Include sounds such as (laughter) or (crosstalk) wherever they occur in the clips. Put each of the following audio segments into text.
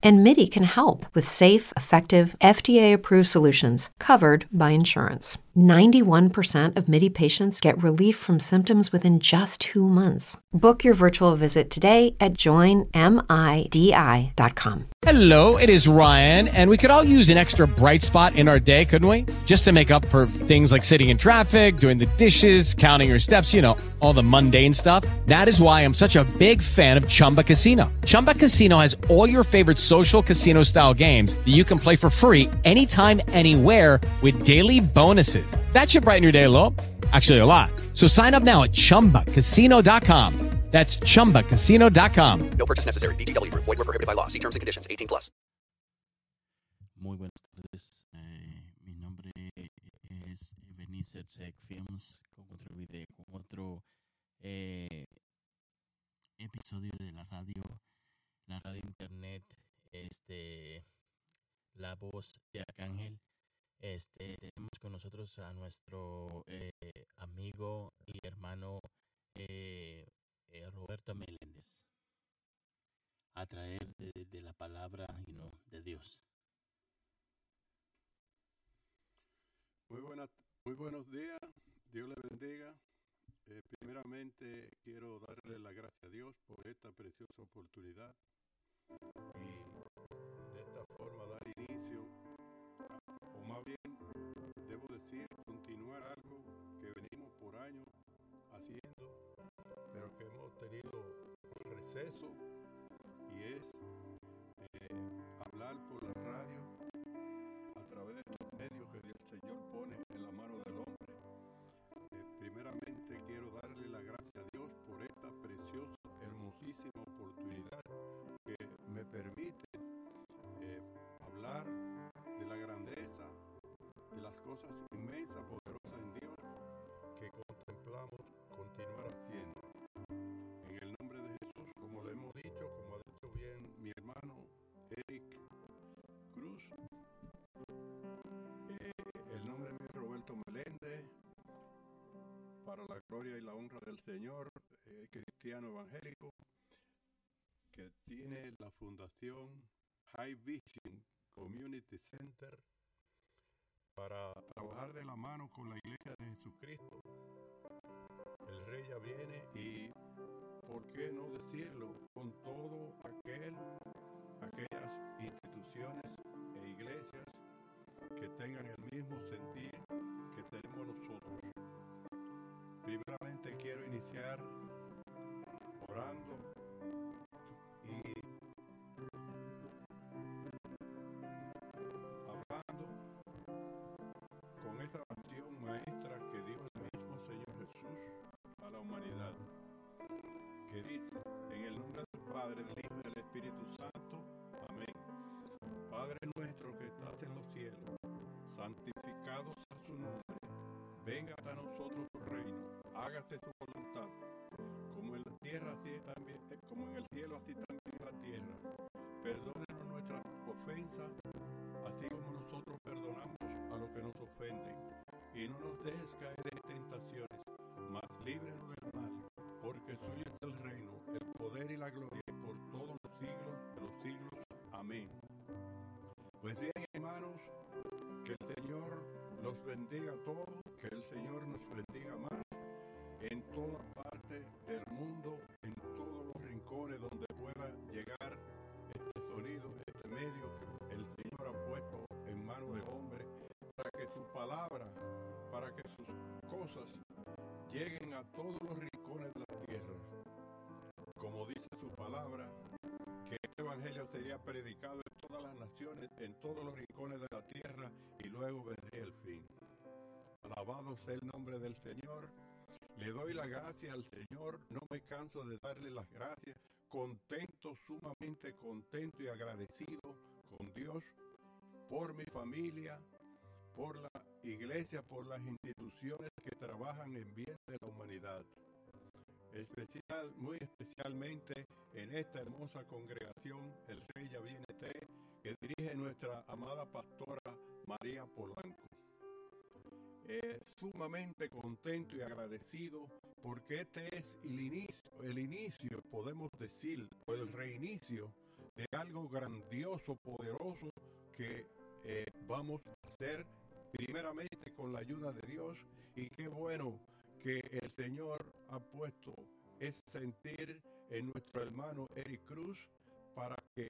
And MIDI can help with safe, effective, FDA approved solutions covered by insurance. 91% of MIDI patients get relief from symptoms within just two months. Book your virtual visit today at joinmidi.com. Hello, it is Ryan, and we could all use an extra bright spot in our day, couldn't we? Just to make up for things like sitting in traffic, doing the dishes, counting your steps, you know, all the mundane stuff. That is why I'm such a big fan of Chumba Casino. Chumba Casino has all your favorite social casino style games that you can play for free anytime, anywhere with daily bonuses. That should brighten your day a little. Actually, a lot. So sign up now at chumbacasino.com. That's chumbacasino.com. No purchase necessary. VGW Group. Void were prohibited by law. See terms and conditions. 18 plus. Muy buenas tardes. Eh, mi nombre es Ebenezer Sec Films con otro video, con otro eh, episodio de la radio, la radio internet, este, la voz de Arcángel. Este, tenemos con nosotros a nuestro eh, amigo y hermano eh, eh, Roberto Meléndez a traer de, la palabra you know, de Dios. Muy, buenas, muy buenos días, Dios le bendiga. Primeramente quiero darle la gracia a Dios por esta preciosa oportunidad y de esta forma dar inicio, o más bien debo decir, continuar algo que venimos por años haciendo, pero que hemos tenido receso y es eh, hablar por la radio cosas inmensas, poderosas en Dios que contemplamos continuar haciendo. En el nombre de Jesús, como lo hemos dicho, como ha dicho bien mi hermano Eric Cruz, eh, el nombre mío es Roberto Meléndez, para la gloria y la honra del Señor, eh, cristiano evangélico, que tiene la fundación High Vision Community Center para trabajar de la mano con la iglesia de Jesucristo. El rey ya viene y, ¿por qué no decirlo? Con todo aquel, aquellas instituciones e iglesias que tengan el mismo sentir que tenemos nosotros. Primeramente quiero iniciar orando la humanidad, que dice, en el nombre del Padre, del Hijo y del Espíritu Santo, amén. Padre nuestro que estás en los cielos, santificado sea su nombre, venga hasta nosotros tu reino, hágase su voluntad, como en la tierra así también, eh, como en el cielo así también en la tierra. Perdónenos nuestras ofensas, así como nosotros perdonamos a los que nos ofenden, y no nos dejes caer la gloria por todos los siglos de los siglos. Amén. Pues bien, hermanos, que el Señor los bendiga a todos, que el Señor nos bendiga más en toda parte del mundo, en todos los rincones donde pueda llegar este sonido, este medio que el Señor ha puesto en manos del hombre, para que su palabra, para que sus cosas lleguen a todos los rincones de la que este evangelio sería predicado en todas las naciones, en todos los rincones de la tierra, y luego vendría el fin. Alabado sea el nombre del Señor. Le doy la gracia al Señor, no me canso de darle las gracias, contento, sumamente contento y agradecido con Dios por mi familia, por la iglesia, por las instituciones que trabajan en bien de la humanidad. Especial, muy especialmente en esta hermosa congregación, el Rey ya viene tres, nuestra amada pastora María Polanco. Es sumamente contento y agradecido porque este es el inicio, el inicio, podemos decir, o el reinicio de algo grandioso, poderoso que eh, vamos a hacer primeramente con la ayuda de Dios y qué bueno que el Señor ha puesto ese sentir en nuestro hermano Eric Cruz para que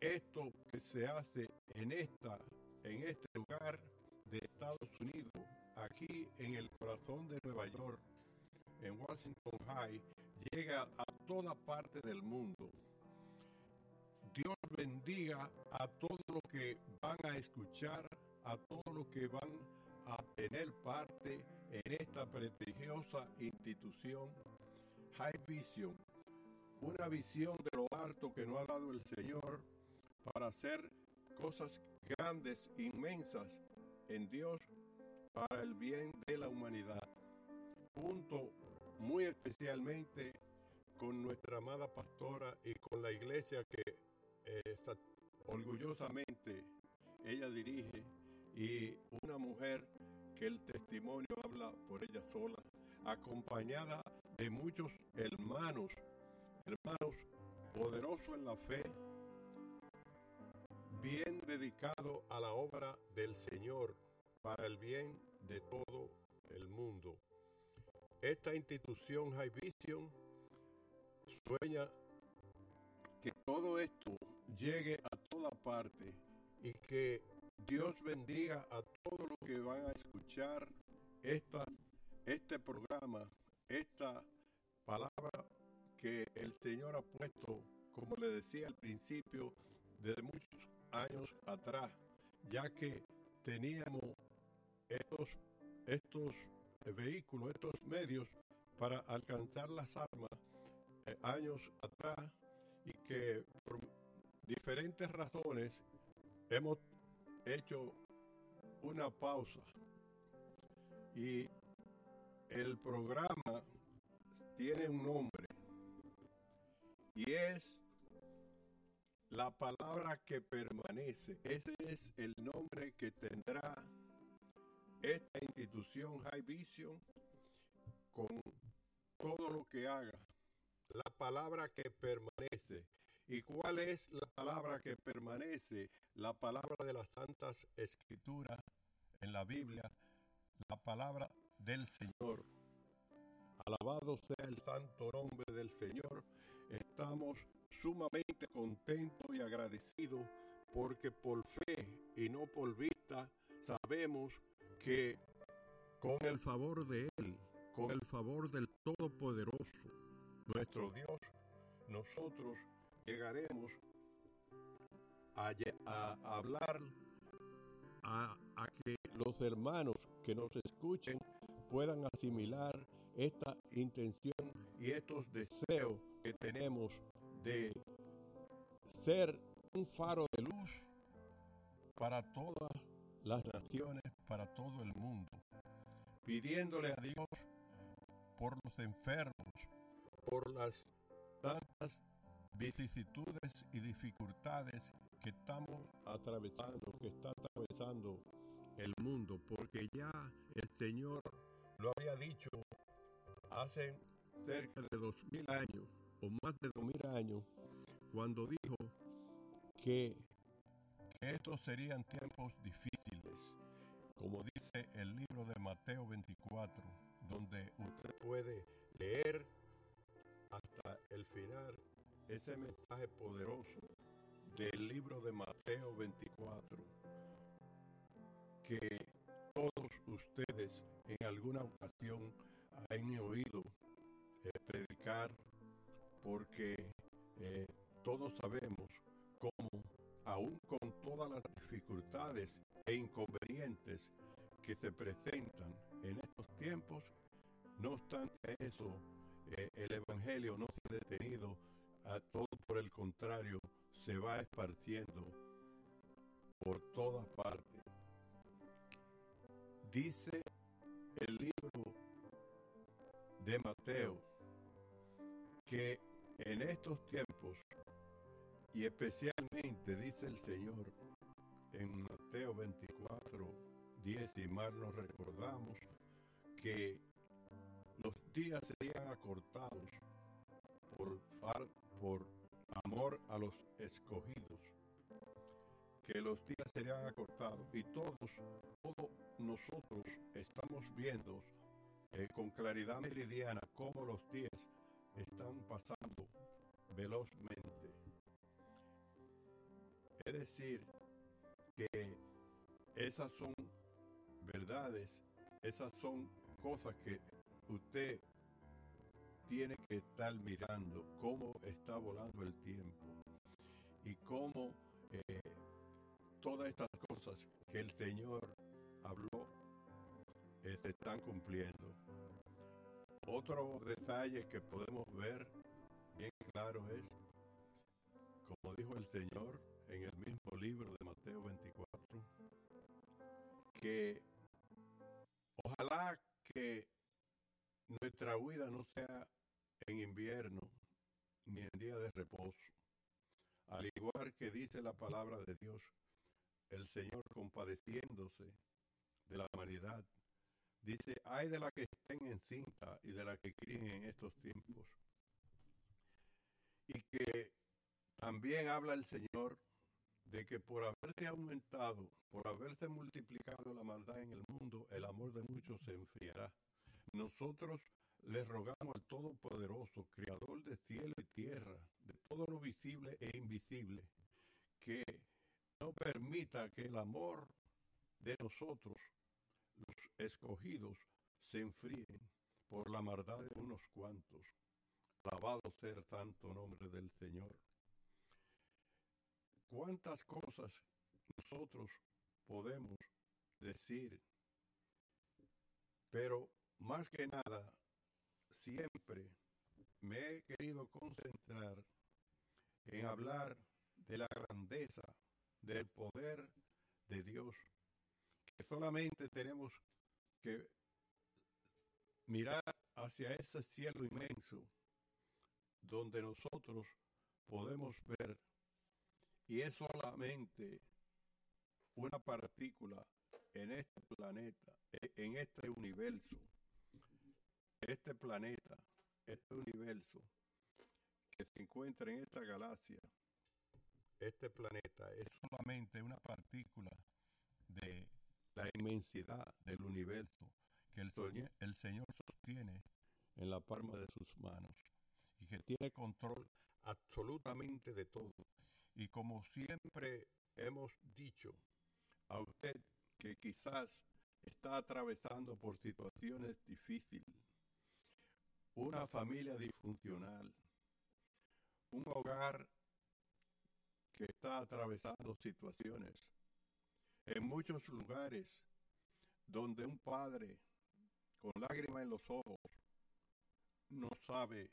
esto que se hace en esta en este lugar de Estados Unidos, aquí en el corazón de Nueva York, en Washington High, llega a toda parte del mundo. Dios bendiga a todos los que van a escuchar, a todos los que van a tener parte en esta prestigiosa institución High Vision, una visión de lo alto que nos ha dado el Señor para hacer cosas grandes, inmensas en Dios para el bien de la humanidad. Junto muy especialmente con nuestra amada pastora y con la iglesia que eh, orgullosamente ella dirige y una mujer que el testimonio habla por ella sola, acompañada de muchos hermanos, hermanos poderosos en la fe, bien dedicado a la obra del Señor para el bien de todo el mundo. Esta institución High Vision sueña que todo esto llegue a toda parte y que Dios bendiga a todos los que van a escuchar esta, este programa, esta palabra que el Señor ha puesto, como le decía al principio, desde muchos años atrás, ya que teníamos estos, estos vehículos, estos medios para alcanzar las armas eh, años atrás y que por diferentes razones hemos hecho una pausa y el programa tiene un nombre y es la palabra que permanece. Ese es el nombre que tendrá esta institución High Vision con todo lo que haga. La palabra que permanece. ¿Y cuál es la palabra que permanece? La palabra de las santas escrituras en la Biblia, la palabra del Señor. Alabado sea el santo nombre del Señor. Estamos sumamente contentos y agradecidos porque por fe y no por vista sabemos que con el favor de Él, con el favor del Todopoderoso, nuestro Dios, nosotros llegaremos a, hablar a, a que los hermanos que nos escuchen puedan asimilar esta intención y estos deseos que tenemos de ser un faro de luz para todas las naciones, para todo el mundo, pidiéndole a Dios por los enfermos, por las tantas vicisitudes y dificultades que estamos atravesando, que está atravesando el mundo, porque ya el Señor lo había dicho hace cerca de dos mil años o más de dos mil años, cuando dijo que, que estos serían tiempos difíciles, como dice el libro de Mateo 24, donde usted puede leer hasta el final ese mensaje poderoso del libro de Mateo 24, que todos ustedes en alguna ocasión han oído eh, predicar, porque eh, todos sabemos cómo, aún con todas las dificultades e inconvenientes que se presentan en estos tiempos, no obstante eso, eh, el Evangelio no se ha detenido, a todo por el contrario, se va esparciendo por todas partes. Dice el libro de Mateo que en estos tiempos, y especialmente dice el Señor, 24, 10, y mal nos recordamos, que los días serían acortados por, por amor a los escogidos, que los días serían acortados y todos, todos nosotros estamos viendo eh, con claridad meridiana cómo los días están pasando velozmente. Es decir, que esas son verdades, esas son cosas que usted tiene que estar mirando, cómo está volando el tiempo y cómo eh, todas estas cosas que el Señor habló eh, se están cumpliendo. Otro detalle que podemos ver bien claro es, como dijo el Señor en el mismo libro de Mateo 24, que ojalá que nuestra huida no sea en invierno ni en día de reposo. Al igual que dice la palabra de Dios, el Señor compadeciéndose de la humanidad, dice, hay de la que estén encinta y de la que críen en estos tiempos. Y que también habla el Señor de que por haberse aumentado, por haberse multiplicado la maldad en el mundo, el amor de muchos se enfriará. Nosotros le rogamos al Todopoderoso, Creador de cielo y tierra, de todo lo visible e invisible, que no permita que el amor de nosotros, los escogidos, se enfríen por la maldad de unos cuantos. Alabado ser tanto nombre del Señor. ¿Cuántas cosas nosotros podemos decir? Pero más que nada, me he querido concentrar en hablar de la grandeza, del poder de Dios, que solamente tenemos que mirar hacia ese cielo inmenso donde nosotros podemos ver y es solamente una partícula en este planeta, e- en este universo, este planeta, este universo que se encuentra en esta galaxia, este planeta es solamente una partícula de la inmensidad del universo que el, el Señor sostiene en la palma de sus manos y que tiene control absolutamente de todo. Y como siempre hemos dicho a usted que quizás está atravesando por situaciones difíciles, una familia disfuncional, un hogar que está atravesando situaciones, en muchos lugares donde un padre con lágrimas en los ojos no sabe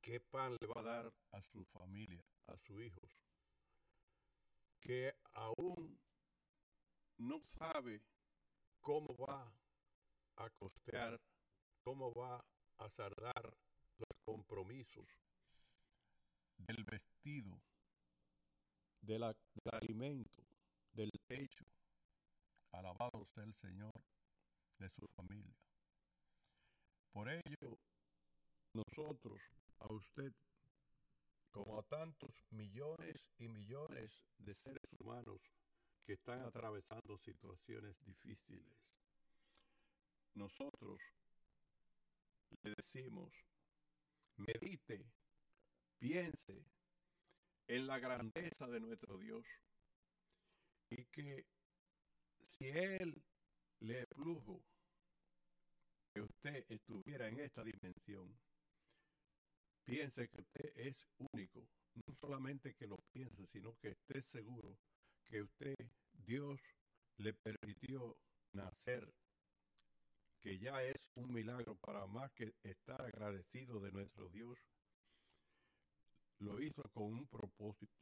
qué pan le va a dar a su familia, a sus hijos, que aún no sabe cómo va a costear, cómo va a saldar los compromisos del vestido, de la- del alimento, del techo. Alabado sea el Señor de su familia. Por ello, nosotros, a usted, como a tantos millones y millones de seres humanos que están atravesando situaciones difíciles, nosotros le decimos, medite, piense en la grandeza de nuestro Dios y que si Él le plujo que usted estuviera en esta dimensión, piense que usted es único. No solamente que lo piense, sino que esté seguro que usted, Dios, le permitió nacer, que ya es un milagro para más que estar agradecido de nuestro Dios. Lo hizo con un propósito.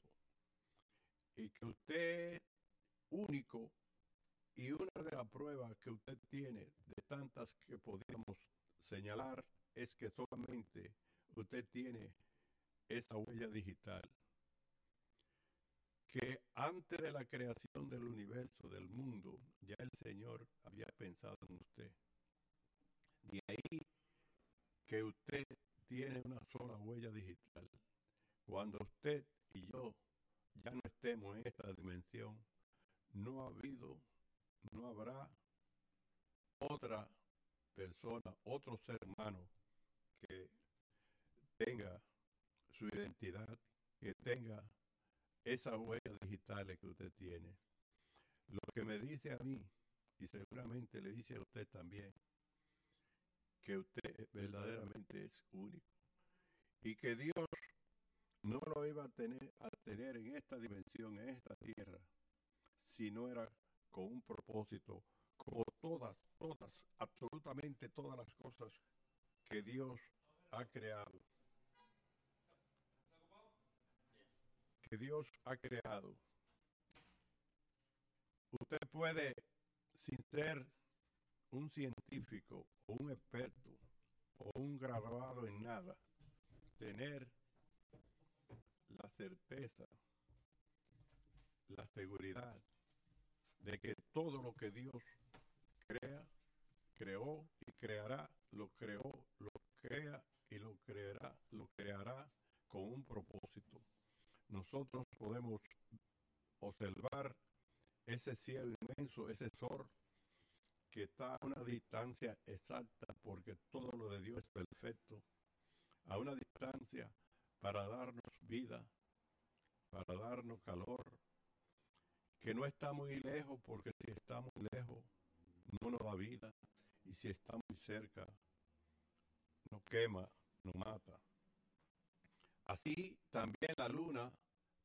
Y que usted, único, y una de las pruebas que usted tiene de tantas que podríamos señalar es que solamente usted tiene esa huella digital. Que Antes de la creación del universo, del mundo, ya el Señor había pensado en usted. De ahí que usted tiene una sola huella digital. Cuando usted y yo ya no estemos en esta dimensión, no ha habido, no habrá otra persona, otro ser humano que tenga su identidad, que tenga esas huellas digitales que usted tiene. Lo que me dice a mí, y seguramente le dice a usted también, que usted verdaderamente es único. Y que Dios no lo iba a tener, a tener en esta dimensión, en esta tierra, si no era con un propósito, como todas, todas, absolutamente todas las cosas que Dios ha creado. Que Dios ha creado. Usted puede, sin ser un científico un experto o un graduado en nada, tener la certeza, la seguridad de que todo lo que Dios crea, creó y creará, lo creó, lo crea y lo creará, lo creará con un propósito. Nosotros podemos observar ese cielo inmenso, ese sol que está a una distancia exacta, porque todo lo de Dios es perfecto, a una distancia para darnos vida, para darnos calor, que no está muy lejos, porque si está muy lejos no nos da vida, y si está muy cerca nos quema, nos mata. Así también la luna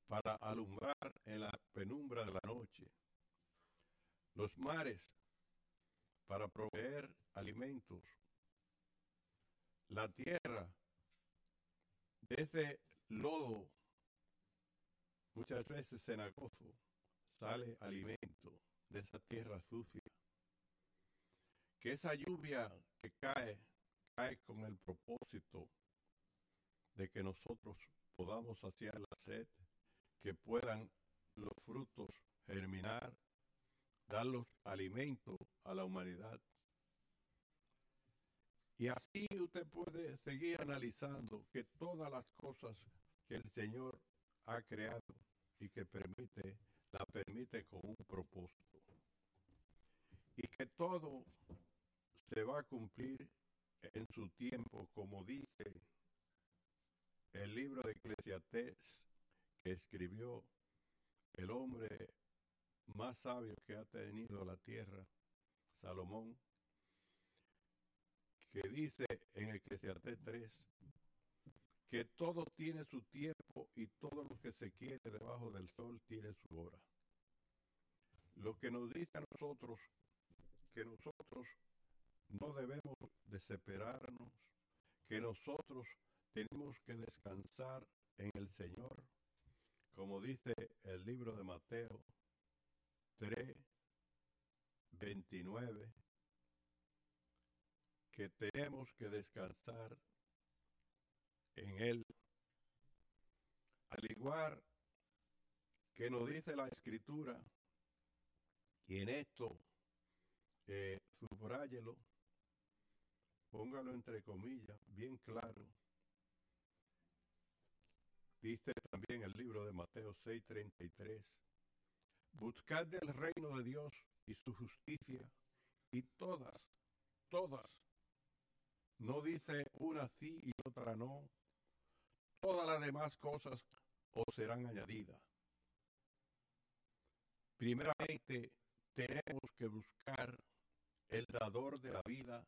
para alumbrar en la penumbra de la noche. Los mares para proveer alimentos. La tierra, de ese lodo, muchas veces cenagoso, sale alimento de esa tierra sucia. Que esa lluvia que cae, cae con el propósito de que nosotros podamos saciar la sed, que puedan los frutos germinar, dar los alimentos a la humanidad. Y así usted puede seguir analizando que todas las cosas que el Señor ha creado y que permite, la permite con un propósito. Y que todo se va a cumplir en su tiempo, como dice el libro de Eclesiastés que escribió el hombre más sabio que ha tenido la tierra, Salomón, que dice en Eclesiastés 3 que todo tiene su tiempo y todo lo que se quiere debajo del sol tiene su hora. Lo que nos dice a nosotros que nosotros no debemos desesperarnos, que nosotros tenemos que descansar en el Señor, como dice el libro de Mateo 3, 29, que tenemos que descansar en Él. Al igual que nos dice la Escritura, y en esto eh, subrayelo, póngalo entre comillas, bien claro. Dice también el libro de Mateo 6:33, buscad el reino de Dios y su justicia, y todas, todas, no dice una sí y otra no, todas las demás cosas os serán añadidas. Primeramente, tenemos que buscar el dador de la vida,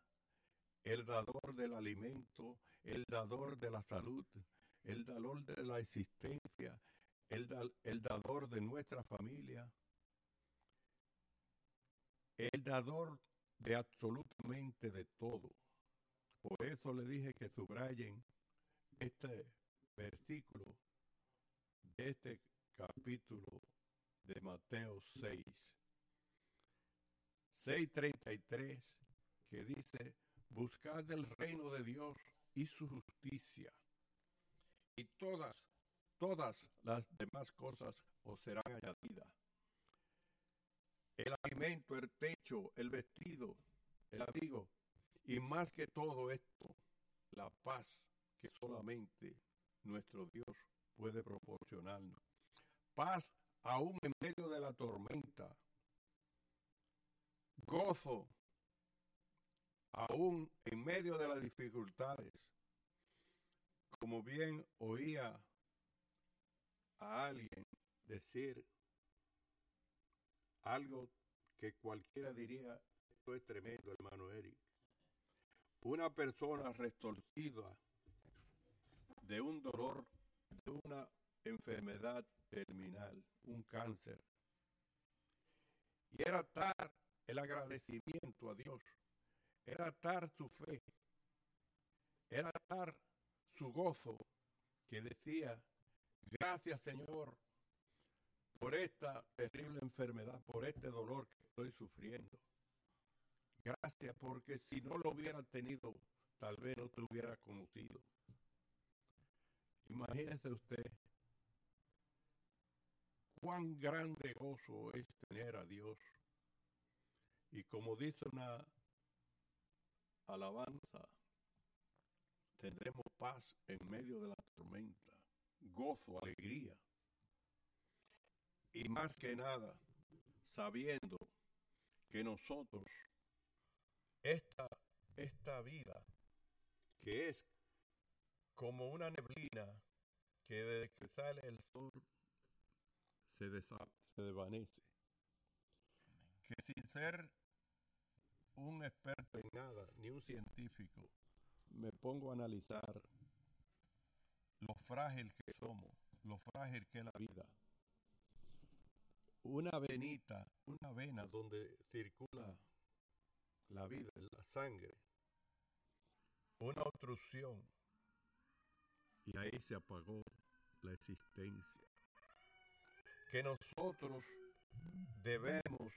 el dador del alimento, el dador de la salud, el dador de la existencia, el, el dador de nuestra familia, el dador de absolutamente de todo. Por eso le dije que subrayen este versículo de este capítulo de Mateo 6. 6.33 que dice, buscad el reino de Dios y su justicia, y todas, todas las demás cosas os serán añadidas. Alimento, el techo, el vestido, el abrigo y más que todo esto, la paz que solamente nuestro Dios puede proporcionarnos. Paz aún en medio de la tormenta. Gozo aún en medio de las dificultades. Como bien oía a alguien decir algo que cualquiera diría, esto es tremendo, hermano Eric. Una persona restorcida de un dolor, de una enfermedad terminal, un cáncer. Y era tal el agradecimiento a Dios, era tal su fe, era tal su gozo, que decía, gracias Señor por esta terrible enfermedad, por este dolor que estoy sufriendo. Gracias porque si no lo hubiera tenido, tal vez no te hubiera conocido. Imagínese usted cuán grande gozo es tener a Dios. Y como dice una alabanza, tendremos paz en medio de la tormenta, gozo, alegría. Y más que nada, sabiendo que nosotros, esta, esta vida, que es como una neblina que desde que sale el sol se, se desvanece. Que sin ser un experto en nada, ni un científico, me pongo a analizar lo frágil que somos, lo frágil que es la vida. Una venita, una vena donde circula la vida, la sangre, una obstrucción, y ahí se apagó la existencia. Que nosotros debemos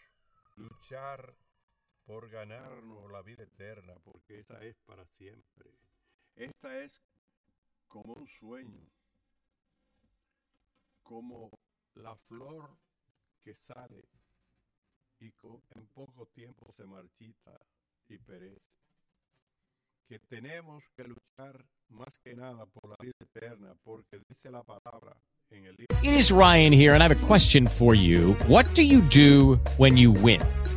luchar por ganarnos la vida eterna, porque esa es para siempre. Esta es como un sueño, como la flor que sale y en poco tiempo se marchita y perece. Que tenemos que luchar más que nada por la vida eterna, porque dice la palabra en el. It is Ryan here, and I have a question for you. What do you do when you win?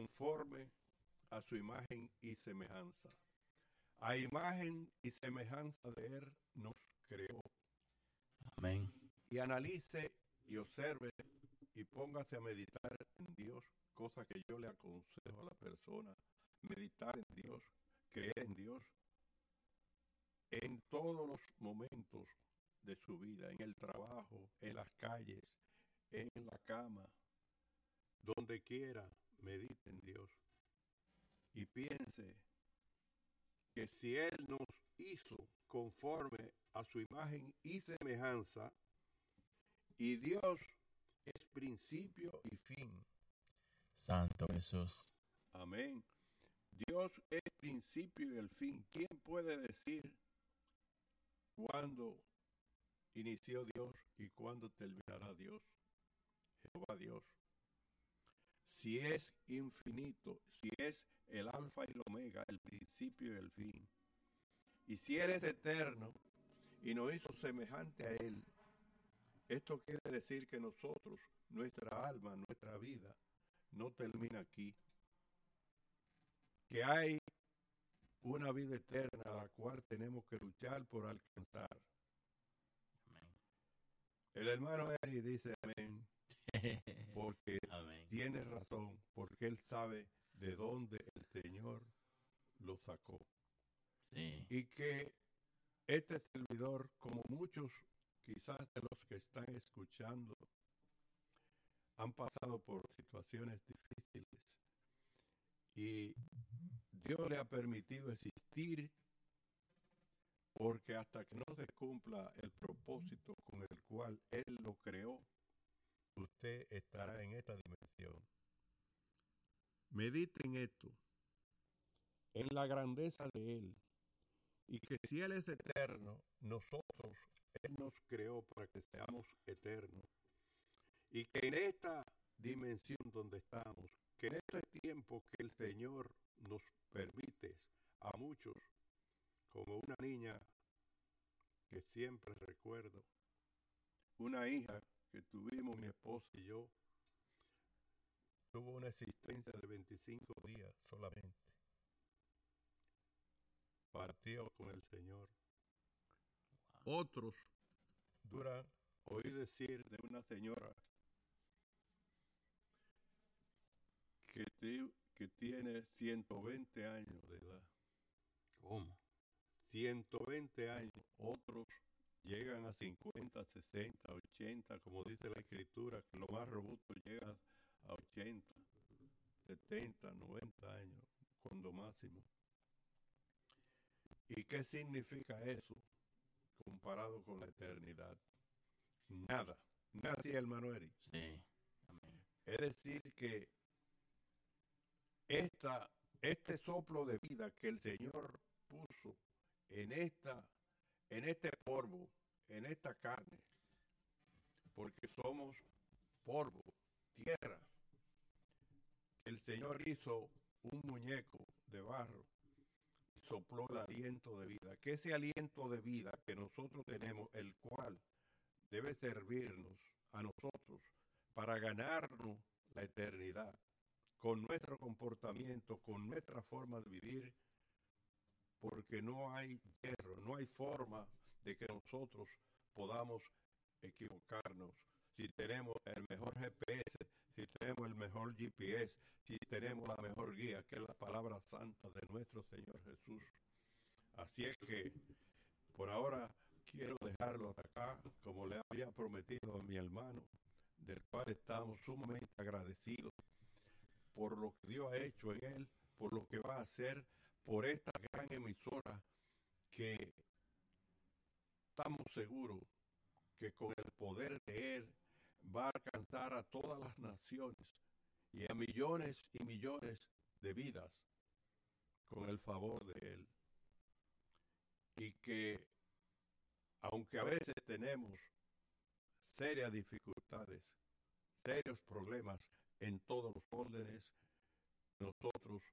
conforme a su imagen y semejanza. A imagen y semejanza de Él nos creó. Amén. Y analice y observe y póngase a meditar en Dios, cosa que yo le aconsejo a la persona. Meditar en Dios, creer en Dios en todos los momentos de su vida, en el trabajo, en las calles, en la cama, donde quiera, medite en Dios. Y piense que si Él nos hizo conforme a su imagen y semejanza, y Dios es principio y fin. Santo Jesús. Amén. Dios es principio y el fin. ¿Quién puede decir cuándo inició Dios y cuándo terminará Dios? Jehová Dios. Si es infinito, si es el alfa y el omega, el principio y el fin. Y si Él es eterno y nos hizo semejante a Él, esto quiere decir que nosotros, nuestra alma, nuestra vida, no termina aquí. Que hay una vida eterna a la cual tenemos que luchar por alcanzar. El hermano Eri dice amén, (laughs) porque Amén. tiene razón, porque él sabe de dónde el Señor lo sacó. Sí. Y que este servidor, como muchos quizás de los que están escuchando, han pasado por situaciones difíciles. Y Dios le ha permitido existir porque hasta que no se cumpla el propósito con el cual Él lo creó, usted estará en esta dimensión. Medite en esto, en la grandeza de Él, y que si Él es eterno, nosotros, Él nos creó para que seamos eternos. Y que en esta dimensión donde estamos, que en este tiempo que el Señor nos permite a muchos, como una niña que siempre recuerdo, una hija que tuvimos mi esposa y yo, tuvo una existencia de 25 días solamente. Partió con el Señor. Otros duran, oí decir de una señora que, que tiene 120 años de edad. ¿Cómo? 120 años, otros llegan a 50, 60, 80, como dice la escritura, que lo más robusto llega a 80, 70, 90 años, cuando máximo. ¿Y qué significa eso comparado con la eternidad? Nada, nada, sí, hermano Eric. Sí. Amén. Es decir, que esta, este soplo de vida que el Señor puso en esta, en este polvo, en esta carne, porque somos polvo, tierra. El Señor hizo un muñeco de barro y sopló el aliento de vida. Que ese aliento de vida que nosotros tenemos, el cual debe servirnos a nosotros para ganarnos la eternidad, con nuestro comportamiento, con nuestra forma de vivir, porque no hay hierro, no hay forma de que nosotros podamos equivocarnos. Si tenemos el mejor GPS, si tenemos el mejor GPS, si tenemos la mejor guía, que es la palabra santa de nuestro Señor Jesús. Así es que por ahora quiero dejarlo acá, como le había prometido a mi hermano, del cual estamos sumamente agradecidos por lo que Dios ha hecho en él, por lo que va a hacer, por esta gran emisora que estamos seguros que con el poder de él va a alcanzar a todas las naciones y a millones y millones de vidas con el favor de él. Y que aunque a veces tenemos serias dificultades, serios problemas en todos los órdenes, nosotros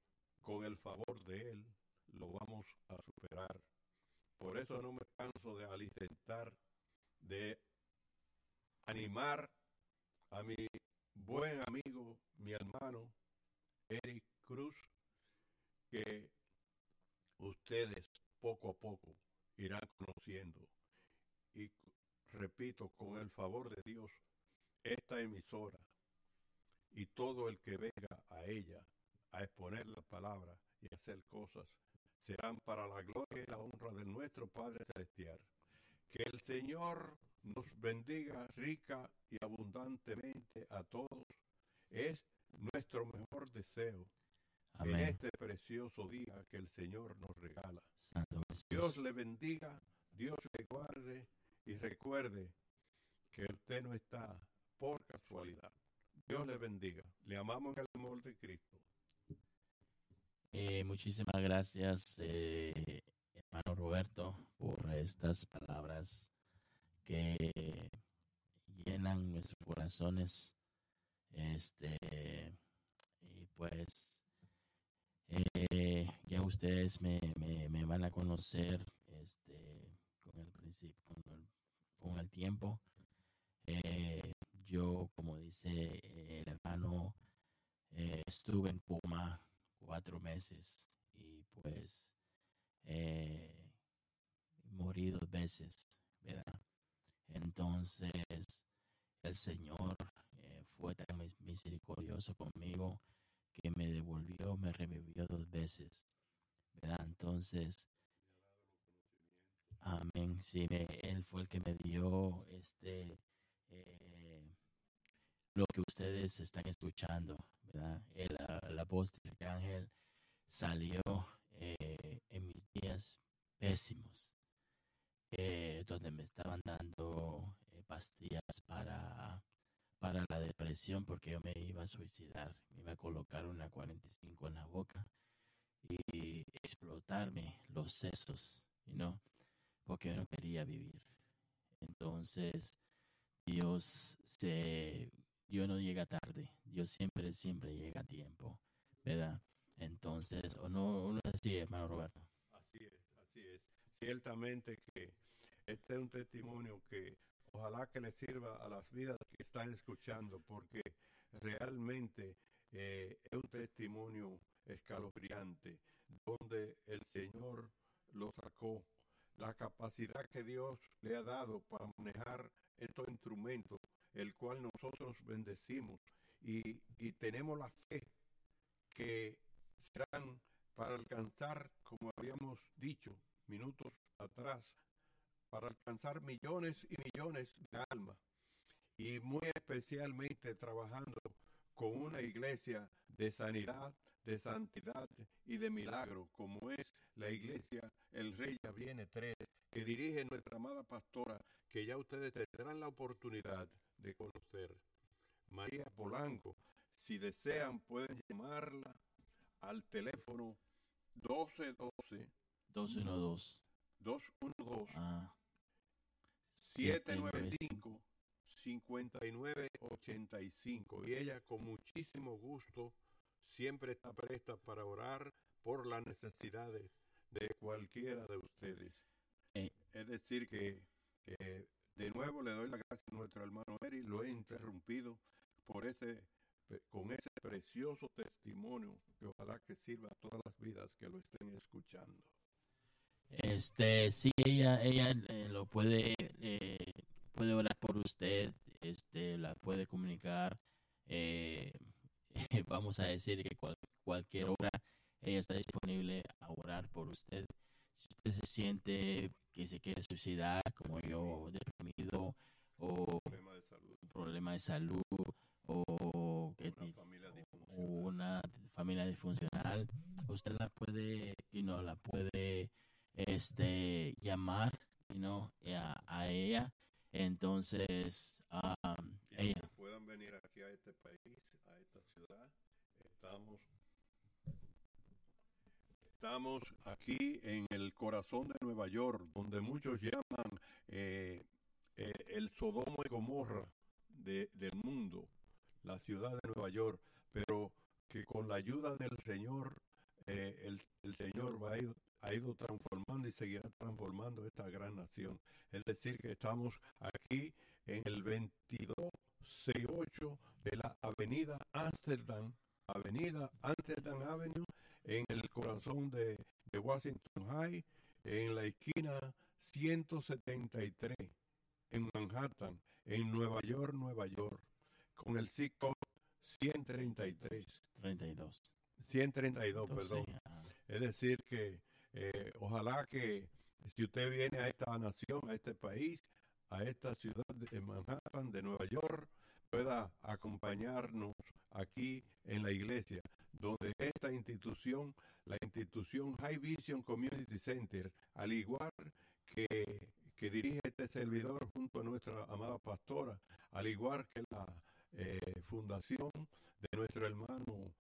con el favor de Él lo vamos a superar. Por eso no me canso de alimentar, de animar a mi buen amigo, mi hermano, Eric Cruz, que ustedes poco a poco irán conociendo. Y repito, con el favor de Dios, esta emisora y todo el que venga a ella a exponer la palabra y hacer cosas serán para la gloria y la honra de nuestro Padre Celestial. Que el Señor nos bendiga rica y abundantemente a todos. Es nuestro mejor deseo en Amén. este precioso día que el Señor nos regala. Santo. Dios le bendiga, Dios le guarde y recuerde que usted no está por casualidad. Dios le bendiga. Le amamos en el amor de Cristo. Eh, muchísimas gracias, eh, hermano Roberto, por estas palabras que llenan nuestros corazones. Este, y pues, eh, ya ustedes me, me, me van a conocer este, con el principio, con el, con el tiempo. Eh, yo, como dice el hermano, estuve en coma cuatro meses y pues eh, morí dos veces, ¿verdad? Entonces el Señor eh, fue tan mis- misericordioso conmigo que me devolvió, me revivió dos veces, ¿verdad? Entonces, amén, sí, me- Él fue el que me dio este... eh, lo que ustedes están escuchando, ¿verdad? La voz del arcángel salió eh, en mis días pésimos, eh, donde me estaban dando eh, pastillas para, para la depresión porque yo me iba a suicidar, me iba a colocar una 45 en la boca y explotarme los sesos, ¿no? porque yo no quería vivir. Entonces, Dios se, Dios no llega tarde, Dios siempre, siempre llega a tiempo, Entonces, o no, no es así, hermano Roberto. Así es, así es. Ciertamente que este es un testimonio que ojalá que le sirva a las vidas que están escuchando, porque realmente eh, es un testimonio escalofriante, donde el Señor lo sacó, la capacidad que Dios le ha dado para manejar estos instrumentos, el cual nosotros bendecimos y, y tenemos la fe que serán para alcanzar, como habíamos dicho minutos atrás, para alcanzar millones y millones de almas. Y muy especialmente trabajando con una iglesia de sanidad, de santidad y de milagro, como es la iglesia El Rey ya viene tres, que dirige nuestra amada pastora, que ya ustedes tendrán la oportunidad de conocer. María Polanco, si desean pueden llamarla al teléfono 1212 212. 212 Ah, 795 5985 y ella con muchísimo gusto siempre está presta para orar por las necesidades de cualquiera de ustedes. Eh. Es decir que eh, de nuevo le doy la gracia a nuestro hermano Eri, lo he interrumpido por ese con ese precioso testimonio que ojalá que sirva a todas las vidas que lo estén escuchando. Este, sí, ella, ella eh, lo puede, eh, puede orar por usted, este, la puede comunicar. eh, (laughs) vamos a decir que cual- cualquier hora ella está disponible a orar por usted. Si usted se siente que se quiere suicidar, como yo, deprimido, o Problema de salud, un problema de salud, o que una familia o una familia disfuncional, usted la puede, you know, la puede este llamar, you know, a, a ella. Entonces, um, ella, puedan venir aquí a este país, a esta ciudad. Estamos, estamos aquí en el corazón de Nueva York, donde muchos llaman eh, eh, el Sodoma y Gomorra de- del mundo, la ciudad de Nueva York, pero que con la ayuda del Señor, eh, el, Señor va a ir- ha ido transformando y seguirá transformando esta gran nación. Es decir, que estamos aquí en el 2268 de la Avenida Amsterdam, Avenida Amsterdam Avenue, en el corazón de, de Washington High, en la esquina 173, en Manhattan, en Nueva York, Nueva York, con el code 133, 32. 132, Entonces, perdón. ah, Es decir, que eh, ojalá que si usted viene a esta nación, a este país, a esta ciudad de Manhattan, de Nueva York, pueda acompañarnos aquí en la iglesia, donde esta institución, la institución High Vision Community Center, al igual que, que dirige este servidor junto a nuestra amada pastora, al igual que la eh, fundación de nuestro hermano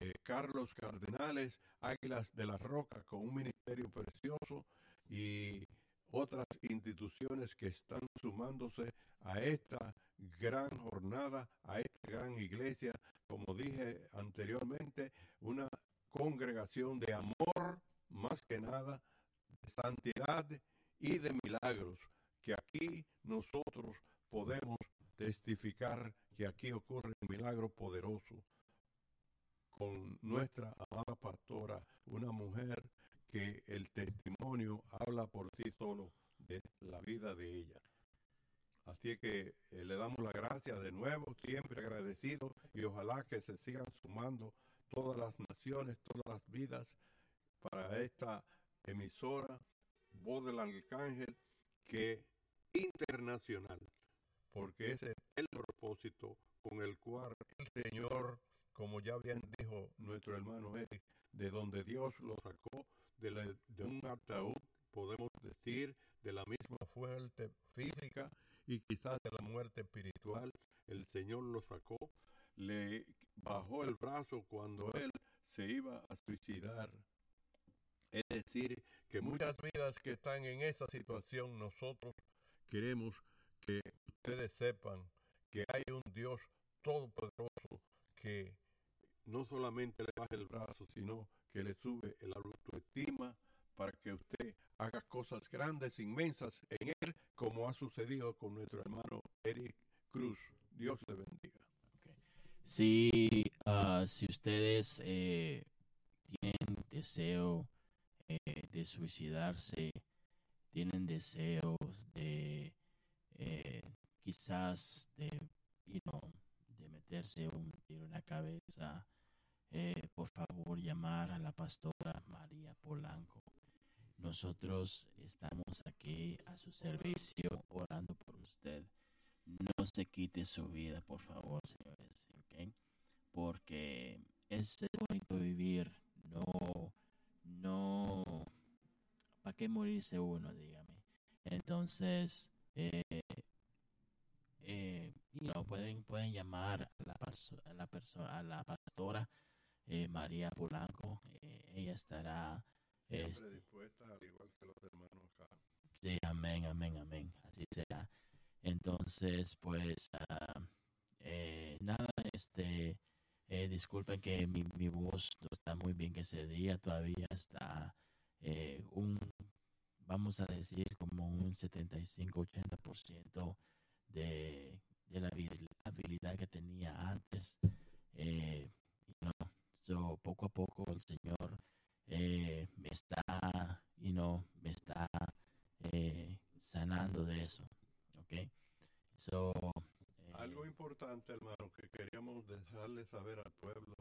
eh, Carlos Cardenales, Águilas de la Roca, con un ministerio precioso y otras instituciones que están sumándose a esta gran jornada, a esta gran iglesia, como dije anteriormente, una congregación de amor, más que nada, de santidad y de milagros, que aquí nosotros podemos testificar que aquí ocurre un milagro poderoso con nuestra amada pastora, una mujer que el testimonio habla por sí solo de la vida de ella. Así que eh, le damos la gracia de nuevo, siempre agradecido y ojalá que se sigan sumando todas las naciones, todas las vidas para esta emisora Voz del Arcángel que internacional, porque ese es el propósito con el cual el Señor, como ya bien dijo nuestro hermano Eric, de donde Dios lo sacó de, un ataúd, podemos decir, de la misma fuerte física y quizás de la muerte espiritual, el Señor lo sacó, le bajó el brazo cuando él se iba a suicidar. Es decir, que muchas vidas que están en esa situación, nosotros queremos que ustedes sepan que hay un Dios todopoderoso que no solamente le baja el brazo, sino que le sube el autoestima para que usted haga cosas grandes, inmensas en él, como ha sucedido con nuestro hermano Eric Cruz. Dios le bendiga. Si, ah, si ustedes eh, tienen deseo eh, de suicidarse, tienen deseos de eh, quizás de, you know, de meterse un tiro en la cabeza, eh, por favor llamar a la pastora María Polanco. Nosotros estamos aquí a su servicio orando por usted. No se quite su vida, por favor, señores, ¿ok? Porque es bonito vivir, no, no, ¿para qué morirse uno, dígame? Entonces, eh, eh, you know, pueden, pueden llamar a la, perso- a la persona, a la pastora eh, María Polanco, eh, ella estará, Siempre este, dispuesta, al igual que los hermanos acá. Sí, amén, amén, amén. Así será. Entonces, pues, ah, eh, nada, este, disculpen que mi, mi voz no está muy bien ese día, todavía está un, vamos a decir, como un 75-80% de, de la habil- habilidad que tenía antes. Eh, you know, so, poco a poco el Señor eh, me está, you know, me está eh, sanando de eso, ¿ok? So, eh, Algo importante, hermano, que queríamos dejarle saber al pueblo,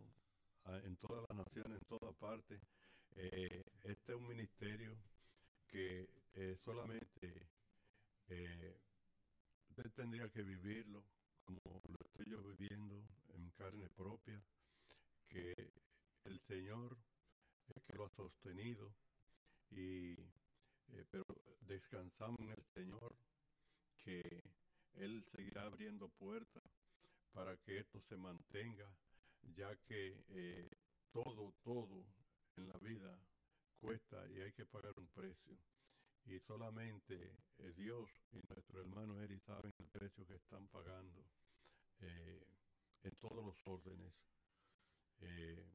en toda la nación, en toda parte, eh, este es un ministerio que eh, solamente eh, tendría que vivirlo como lo estoy yo viviendo en carne propia, que el Señor es que lo ha sostenido y eh, pero descansamos en el Señor que Él seguirá abriendo puertas para que esto se mantenga, ya que eh, todo, todo en la vida cuesta y hay que pagar un precio. Y solamente eh, Dios y nuestro hermano Eri saben el precio que están pagando eh, en todos los órdenes. Eh,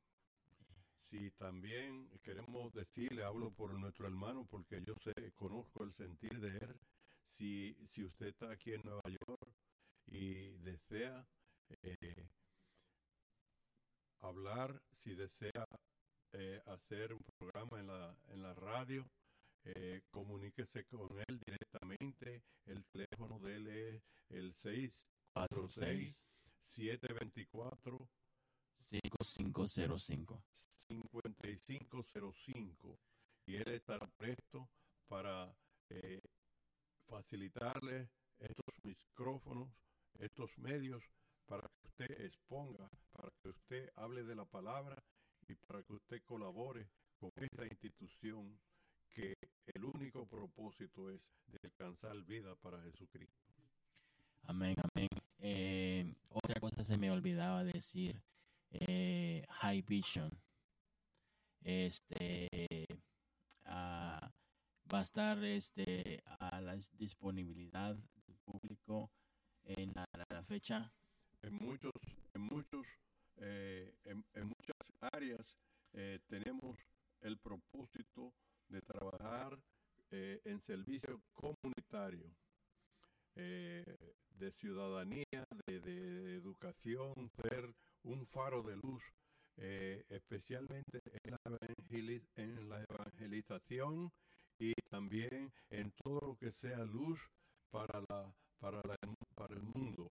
si también queremos decirle, hablo por nuestro hermano porque yo sé, conozco el sentir de él. Si, si usted está aquí en Nueva York y desea hablar, si desea hacer un programa en la, en la radio, eh, comuníquese con él directamente. El teléfono de él es el 646 724 5505. 5505 y él estará presto para eh, facilitarle estos micrófonos, estos medios para que usted exponga, para que usted hable de la palabra y para que usted colabore con esta institución que el único propósito es de alcanzar vida para Jesucristo. Amén, amén. Eh, otra cosa se me olvidaba decir. Eh, High Vision. Este ah, va a estar este a la disponibilidad del público en la, la- la fecha. en muchos, en muchos, eh, en, en muchas áreas eh, tenemos el propósito de trabajar eh, en servicio comunitario, eh, de ciudadanía, de, de educación, ser un faro de luz, eh, especialmente en la, en la evangelización y también en todo lo que sea luz para, la, para, la, para el mundo.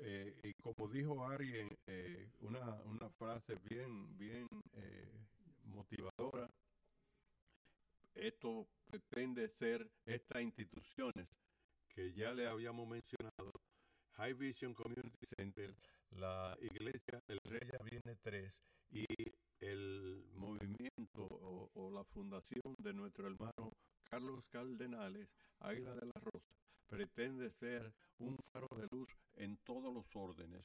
Eh, y como dijo Ari, eh, una, una frase bien, bien esto pretende ser estas instituciones que ya le habíamos mencionado, High Vision Community Center, la iglesia del Rey Viene 3 y el movimiento o, o, la fundación de nuestro hermano Carlos Cardenales, Águila de la Rosa, pretende ser un faro de luz en todos los órdenes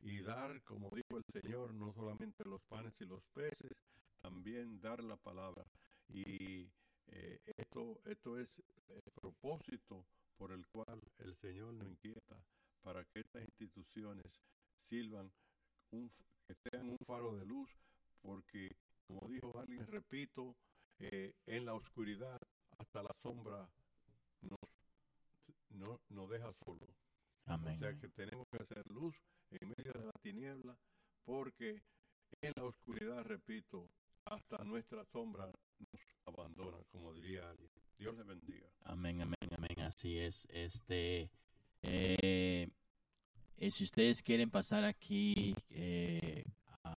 y dar, como dijo el Señor, no solamente los panes y los peces, también dar la palabra. Y eh, esto, esto es el propósito por el cual el Señor nos inquieta para que estas instituciones sirvan, un, que sean un faro de luz, porque, como dijo alguien, repito, eh, en la oscuridad hasta la sombra nos, no, nos deja solo. Amén. O sea que tenemos que hacer luz en medio de la tiniebla, porque en la oscuridad, repito, hasta nuestra sombra abandona, como diría alguien. Dios le bendiga. Amén, amén, amén. Así es. Este, eh, eh, si ustedes quieren pasar aquí eh, a,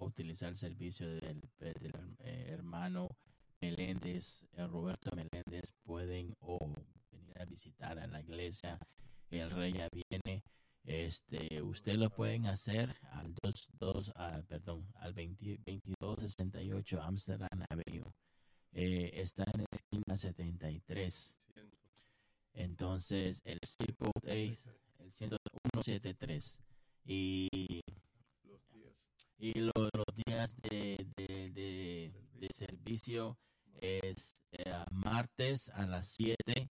utilizar el servicio del, eh, hermano Meléndez, Roberto Meléndez, pueden o venir a visitar a la iglesia. El rey ya viene. Este, ustedes lo pueden hacer al 2, 2 ah, perdón, al 20 2268 Amsterdam Avenue. Eh, está en la esquina 73. Entonces, el zip code es el 173. Y, Los días. y lo- los días de, de, de, de servicio es eh, martes a las 7,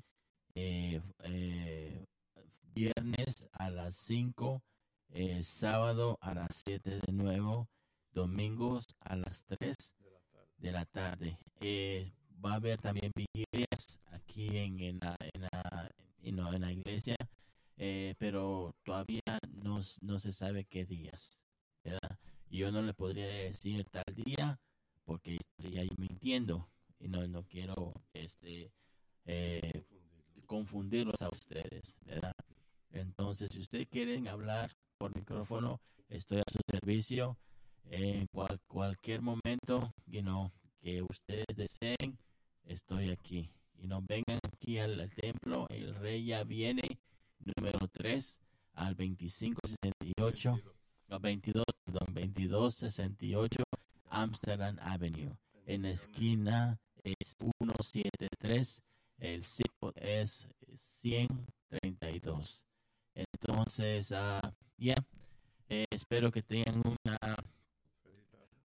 eh, eh, viernes a las 5, eh, sábado a las 7 de nuevo, domingos a las 3 de la tarde. Eh, va a haber también vigilias aquí en, la, iglesia, eh, pero todavía no, se sabe qué días. Yo no le podría decir tal día porque estaría mintiendo y no, quiero este, confundirlos a ustedes. Entonces, si ustedes quieren hablar por micrófono, estoy a su servicio en cual- cualquier momento, you know, que ustedes deseen, estoy aquí. Y no vengan aquí al, templo, el rey ya viene, número 3, al 2568, no, 22, perdón, 2268 Amsterdam Avenue. En la esquina es 173, el zip es 132. Entonces, ah, ya, eh, espero que tengan una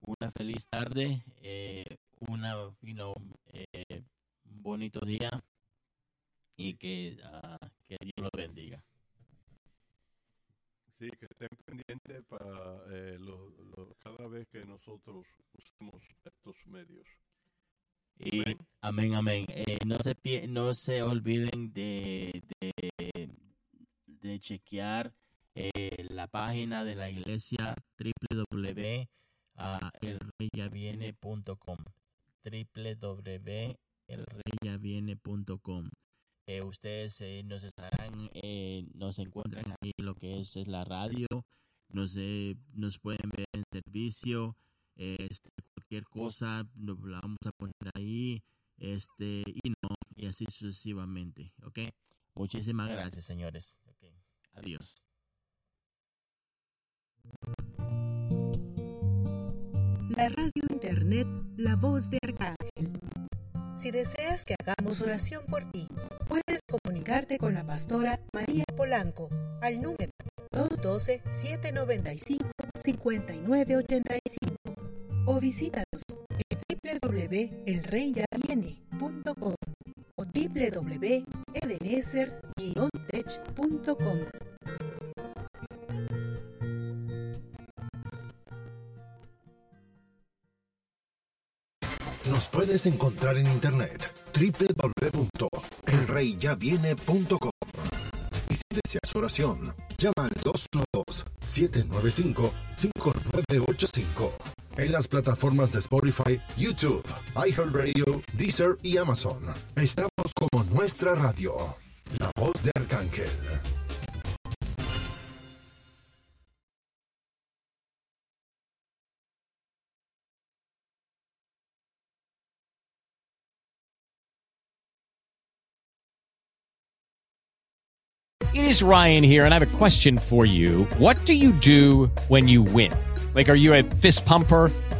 una feliz tarde, eh, una, you know, eh, bonito día y que, ah, que Dios lo bendiga. Sí, que estén pendientes para eh, lo- lo- cada vez que nosotros usemos estos medios. Y amén, amén. Eh, no se no se olviden de, de, de chequear eh, la página de la iglesia www.elreyaviene.com www.elreyaviene.com eh, ustedes eh, nos estarán eh, nos encuentran ahí lo que es, es la radio nos nos pueden ver en servicio este, cualquier cosa nos la vamos a poner ahí este y no y así sucesivamente ok muchísimas gracias señores adiós La radio internet La Voz de Arcángel. Si deseas que hagamos oración por ti, puedes comunicarte con la pastora María Polanco al número 212-795-5985 o visítanos en www.elreyyaviene.com www.ebenezer-tech.com. Nos puedes encontrar en internet www.elreyyaviene.com y si deseas oración, llama al 212-795-5985 en las plataformas de Spotify, YouTube, iHeartRadio, Deezer y Amazon. Estamos como nuestra radio, la voz de Arcángel. It is Ryan here, and I have a question for you. What do you do when you win? Like, are you a fist pumper?